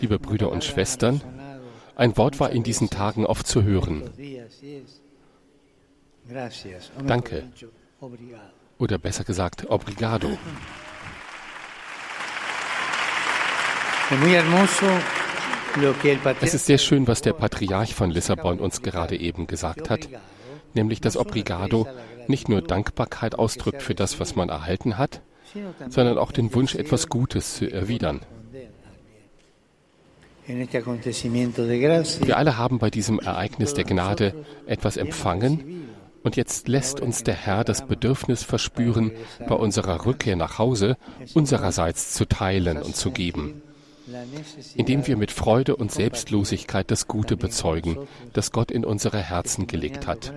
Liebe Brüder und Schwestern, ein Wort war in diesen Tagen oft zu hören. Danke. Oder besser gesagt, obrigado. Es ist sehr schön, was der Patriarch von Lissabon uns gerade eben gesagt hat, nämlich dass Obrigado nicht nur Dankbarkeit ausdrückt für das, was man erhalten hat, sondern auch den Wunsch, etwas Gutes zu erwidern. Wir alle haben bei diesem Ereignis der Gnade etwas empfangen und jetzt lässt uns der Herr das Bedürfnis verspüren, bei unserer Rückkehr nach Hause unsererseits zu teilen und zu geben indem wir mit Freude und Selbstlosigkeit das Gute bezeugen, das Gott in unsere Herzen gelegt hat.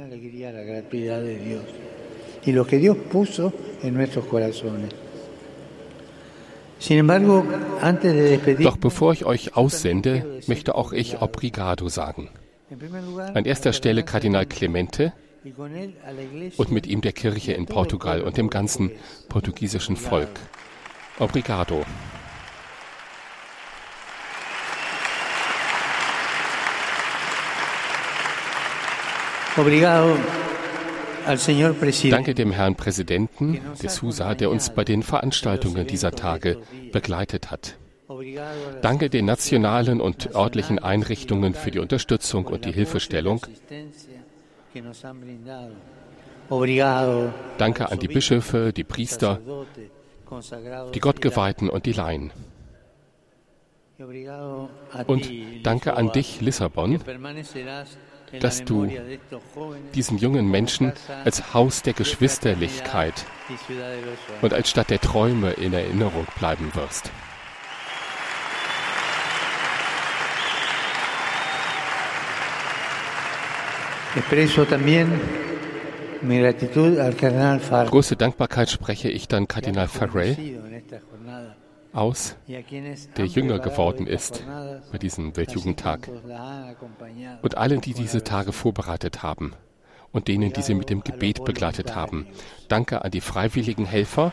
Doch bevor ich euch aussende, möchte auch ich Obrigado sagen. An erster Stelle Kardinal Clemente und mit ihm der Kirche in Portugal und dem ganzen portugiesischen Volk. Obrigado. Danke dem Herrn Präsidenten de Sousa, der uns bei den Veranstaltungen dieser Tage begleitet hat. Danke den nationalen und örtlichen Einrichtungen für die Unterstützung und die Hilfestellung. Danke an die Bischöfe, die Priester, die Gottgeweihten und die Laien. Und danke an dich, Lissabon, dass du diesen jungen Menschen als Haus der Geschwisterlichkeit und als Stadt der Träume in Erinnerung bleiben wirst. Große Dankbarkeit spreche ich dann Kardinal Farrell aus, der jünger geworden ist bei diesem Weltjugendtag und allen, die diese Tage vorbereitet haben und denen, die sie mit dem Gebet begleitet haben. Danke an die freiwilligen Helfer.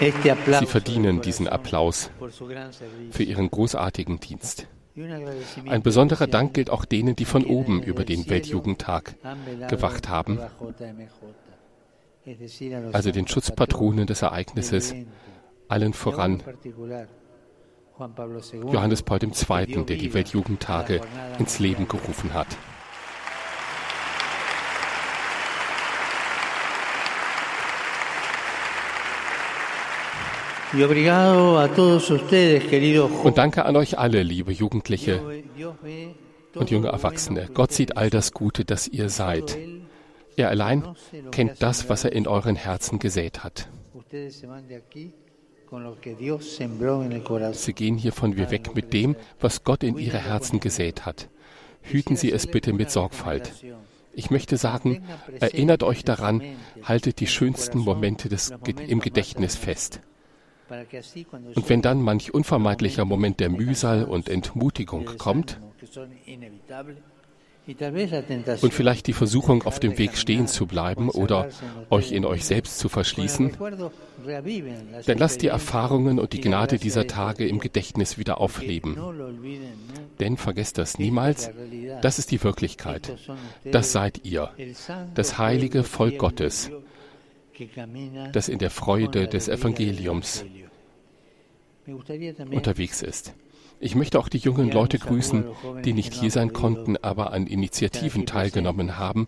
Sie verdienen diesen Applaus für ihren großartigen Dienst. Ein besonderer Dank gilt auch denen, die von oben über den Weltjugendtag gewacht haben, also den Schutzpatronen des Ereignisses, allen voran Johannes Paul II., der die Weltjugendtage ins Leben gerufen hat. Und danke an euch alle, liebe Jugendliche und junge Erwachsene. Gott sieht all das Gute, das ihr seid. Er allein kennt das, was er in euren Herzen gesät hat. Sie gehen hiervon wir weg mit dem, was Gott in ihre Herzen gesät hat. Hüten Sie es bitte mit Sorgfalt. Ich möchte sagen, erinnert euch daran, haltet die schönsten Momente des, im Gedächtnis fest. Und wenn dann manch unvermeidlicher Moment der Mühsal und Entmutigung kommt und vielleicht die Versuchung, auf dem Weg stehen zu bleiben oder euch in euch selbst zu verschließen, dann lasst die Erfahrungen und die Gnade dieser Tage im Gedächtnis wieder aufleben. Denn vergesst das niemals, das ist die Wirklichkeit. Das seid ihr, das heilige Volk Gottes, das in der Freude des Evangeliums unterwegs ist. Ich möchte auch die jungen Leute grüßen, die nicht hier sein konnten, aber an Initiativen teilgenommen haben,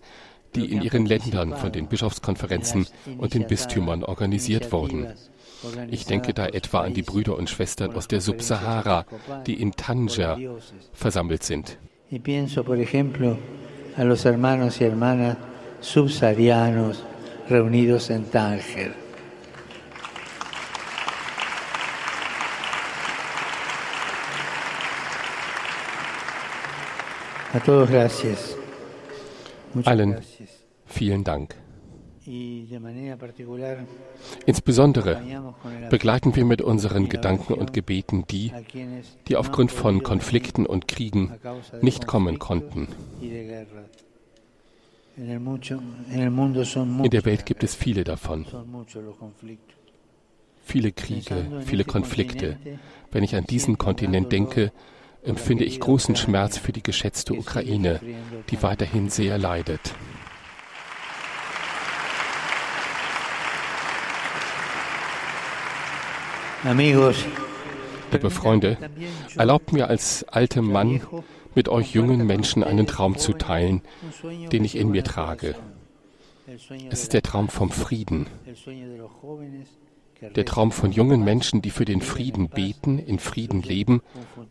die in ihren Ländern von den Bischofskonferenzen und den Bistümern organisiert wurden. Ich denke da etwa an die Brüder und Schwestern aus der Subsahara, die in Tanger versammelt sind. Ich pienso, por ejemplo, a los hermanos y hermanas subsaharianos reunidos en Tánger. Allen vielen Dank. Insbesondere begleiten wir mit unseren Gedanken und Gebeten die, die aufgrund von Konflikten und Kriegen nicht kommen konnten. In der Welt gibt es viele davon. Viele Kriege, viele Konflikte. Wenn ich an diesen Kontinent denke, empfinde ich großen Schmerz für die geschätzte Ukraine, die weiterhin sehr leidet. Liebe Freunde, erlaubt mir als alter Mann, mit euch jungen Menschen einen Traum zu teilen, den ich in mir trage. Es ist der Traum vom Frieden. Der Traum von jungen Menschen, die für den Frieden beten, in Frieden leben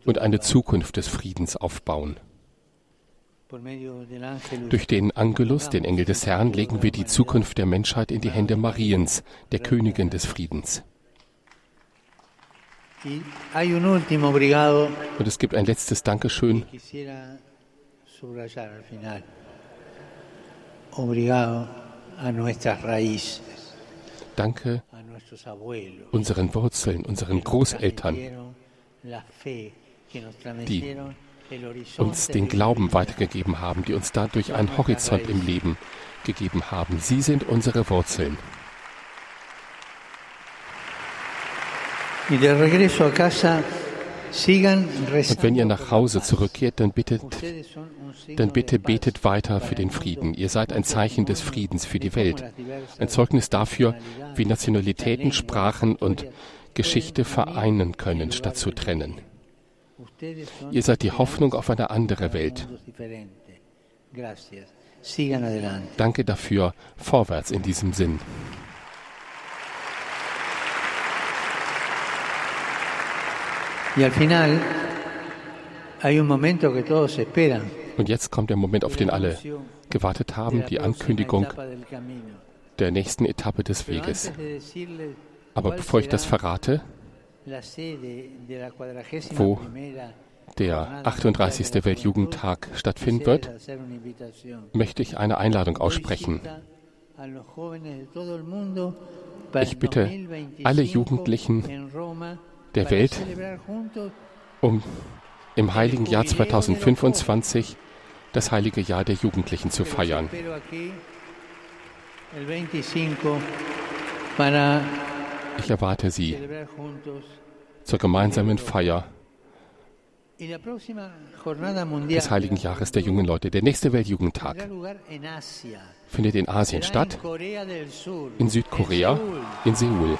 und eine Zukunft des Friedens aufbauen. Durch den Angelus, den Engel des Herrn, legen wir die Zukunft der Menschheit in die Hände Mariens, der Königin des Friedens. Und es gibt ein letztes Dankeschön. Danke unseren Wurzeln, unseren Großeltern, die uns den Glauben weitergegeben haben, die uns dadurch einen Horizont im Leben gegeben haben. Sie sind unsere Wurzeln. Und wenn ihr nach Hause zurückkehrt, dann bittet, dann bitte betet weiter für den Frieden. Ihr seid ein Zeichen des Friedens für die Welt. Ein Zeugnis dafür, wie Nationalitäten, Sprachen und Geschichte vereinen können, statt zu trennen. Ihr seid die Hoffnung auf eine andere Welt. Danke dafür. Vorwärts in diesem Sinn. Und jetzt kommt der Moment, auf den alle gewartet haben, die Ankündigung der nächsten Etappe des Weges. Aber bevor ich das verrate, wo der 38. Weltjugendtag stattfinden wird, möchte ich eine Einladung aussprechen. Ich bitte alle Jugendlichen der Welt, um im heiligen Jahr 2025 das heilige Jahr der Jugendlichen zu feiern. Ich erwarte Sie zur gemeinsamen Feier des heiligen Jahres der jungen Leute. Der nächste Weltjugendtag findet in Asien statt, in Südkorea, in Seoul.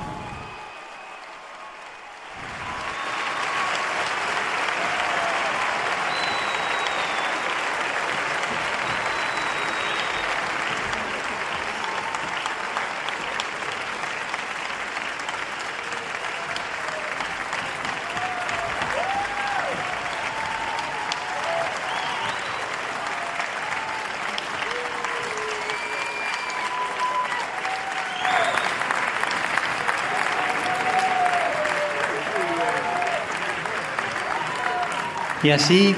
Y así,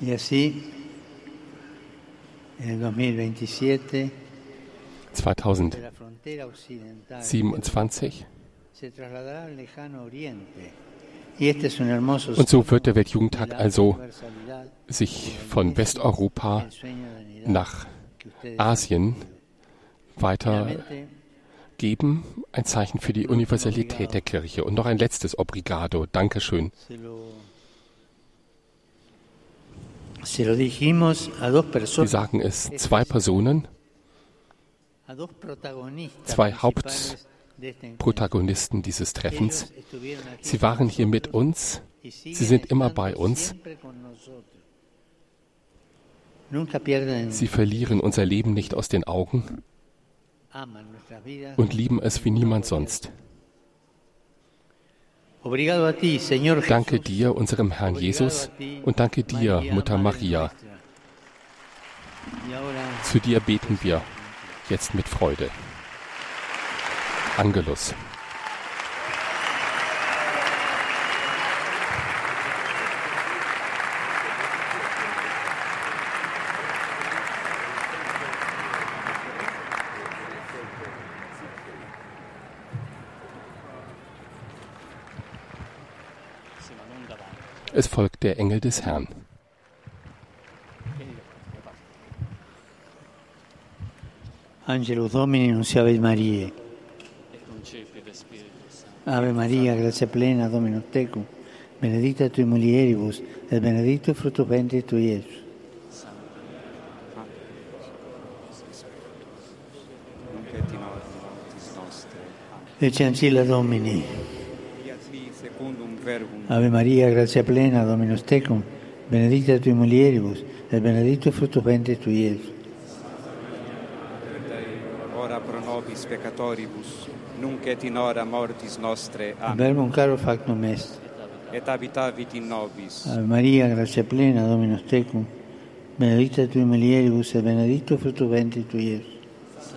y así, en el 2027, 2027 und so wird der Weltjugendtag also sich von Westeuropa nach Asien weiter geben, ein Zeichen für die Universalität der Kirche. Und noch ein letztes Obrigado. Dankeschön. Wir sagen es zwei Personen, zwei Hauptprotagonisten dieses Treffens. Sie waren hier mit uns, sie sind immer bei uns. Sie verlieren unser Leben nicht aus den Augen und lieben es wie niemand sonst. Danke dir, unserem Herrn Jesus, und danke dir, Mutter Maria. Zu dir beten wir jetzt mit Freude. Angelus. Es folgt der Engel des Herrn. Angelo Domini, nunciavit Mariae. Ave Maria, grazia plena, Dominus tecum, benedicta tui mulieribus, et benedictus fructus ventris tui, Iesus. Ecce ancilla Domini. Ave Maria, grazia plena, Dominus tecum, benedicta tui mulieribus, et benedictus fructus ventris tui, Iesus. Ora pro nobis peccatoribus, nunc et in hora mortis nostre. Amen. Verbum caro factum est. Et habitavit in nobis. Ave Maria, grazia plena, Dominus tecum, benedicta tui mulieribus, et benedictus fructus ventris tui, Iesus.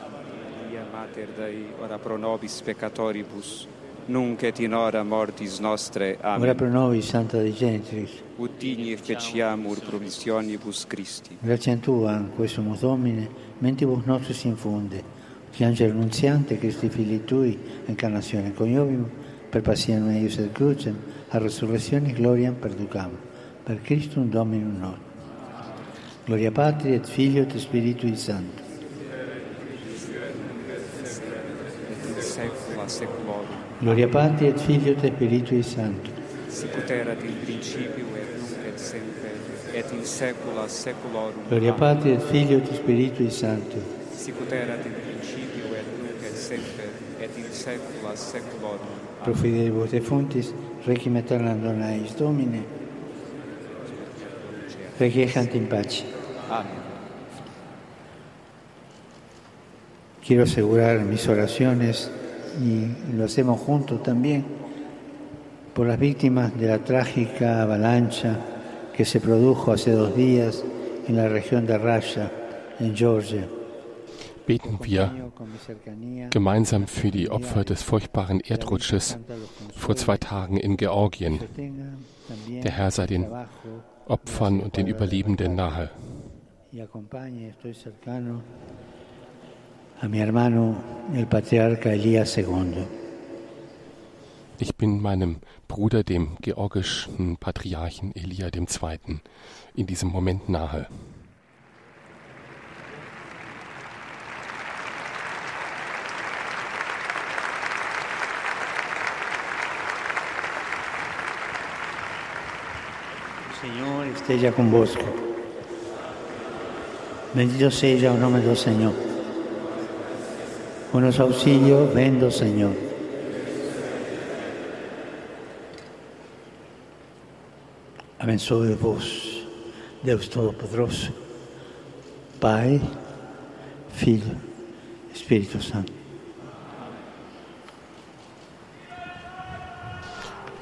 Maria Mater Dei, ora pro nobis peccatoribus, nunc et in hora mortis nostre. Ora Amen. pro nobis, Santa Dei Genitrix, Ut digni feciamur promissionibus Christi. Grazie a Tua, in questo Domine, mentibus nostris infunde, che angelo nunziante, Cristi fili Tui, incarnazione coniovium, per passione meius et crucem, a resurrezione gloriam perducam, per Christum Dominum nostrum. Gloria Patri et Filio et Spiritui Sancto. Et in saecula saeculorum. Gloria Patri et Filio et Spiritui Sancto. Sicut erat in principio et nunc et semper, et in saecula saeculorum. Gloria. Patri et Filio et Spiritui Sancto. Sicut erat in principio et nunc et semper, et in saecula saeculorum. Pro fidelibus et fontis, requiem aeternam eis Domine, requiescant in pace. Amen. Quiero asegurar mis oraciones y lo hacemos juntos también por las víctimas de la trágica avalancha que se produjo hace dos días en la región de Raya, en Georgia. Beten wir gemeinsam für die Opfer des furchtbaren Erdrutsches vor zwei Tagen in Georgien. Der Herr sei den Opfern und den Überlebenden nahe. Ich bin meinem Bruder, dem georgischen Patriarchen Elia II., in diesem Moment nahe. Signore esteja convosco. Bendito seja o nome do Senhor. O nosso auxílio vem do Senhor. Abençoe-vos, Deus Todo-Poderoso, Pai, Filho, Espírito Santo.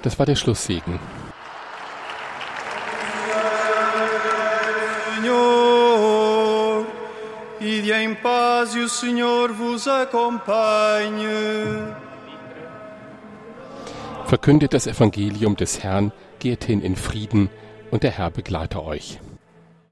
Das war der Schlusssegen. Ide em paz e o Senhor vos acompanhe. Verkündet das Evangelium des Herrn, geht hin in Frieden und der Herr begleite euch.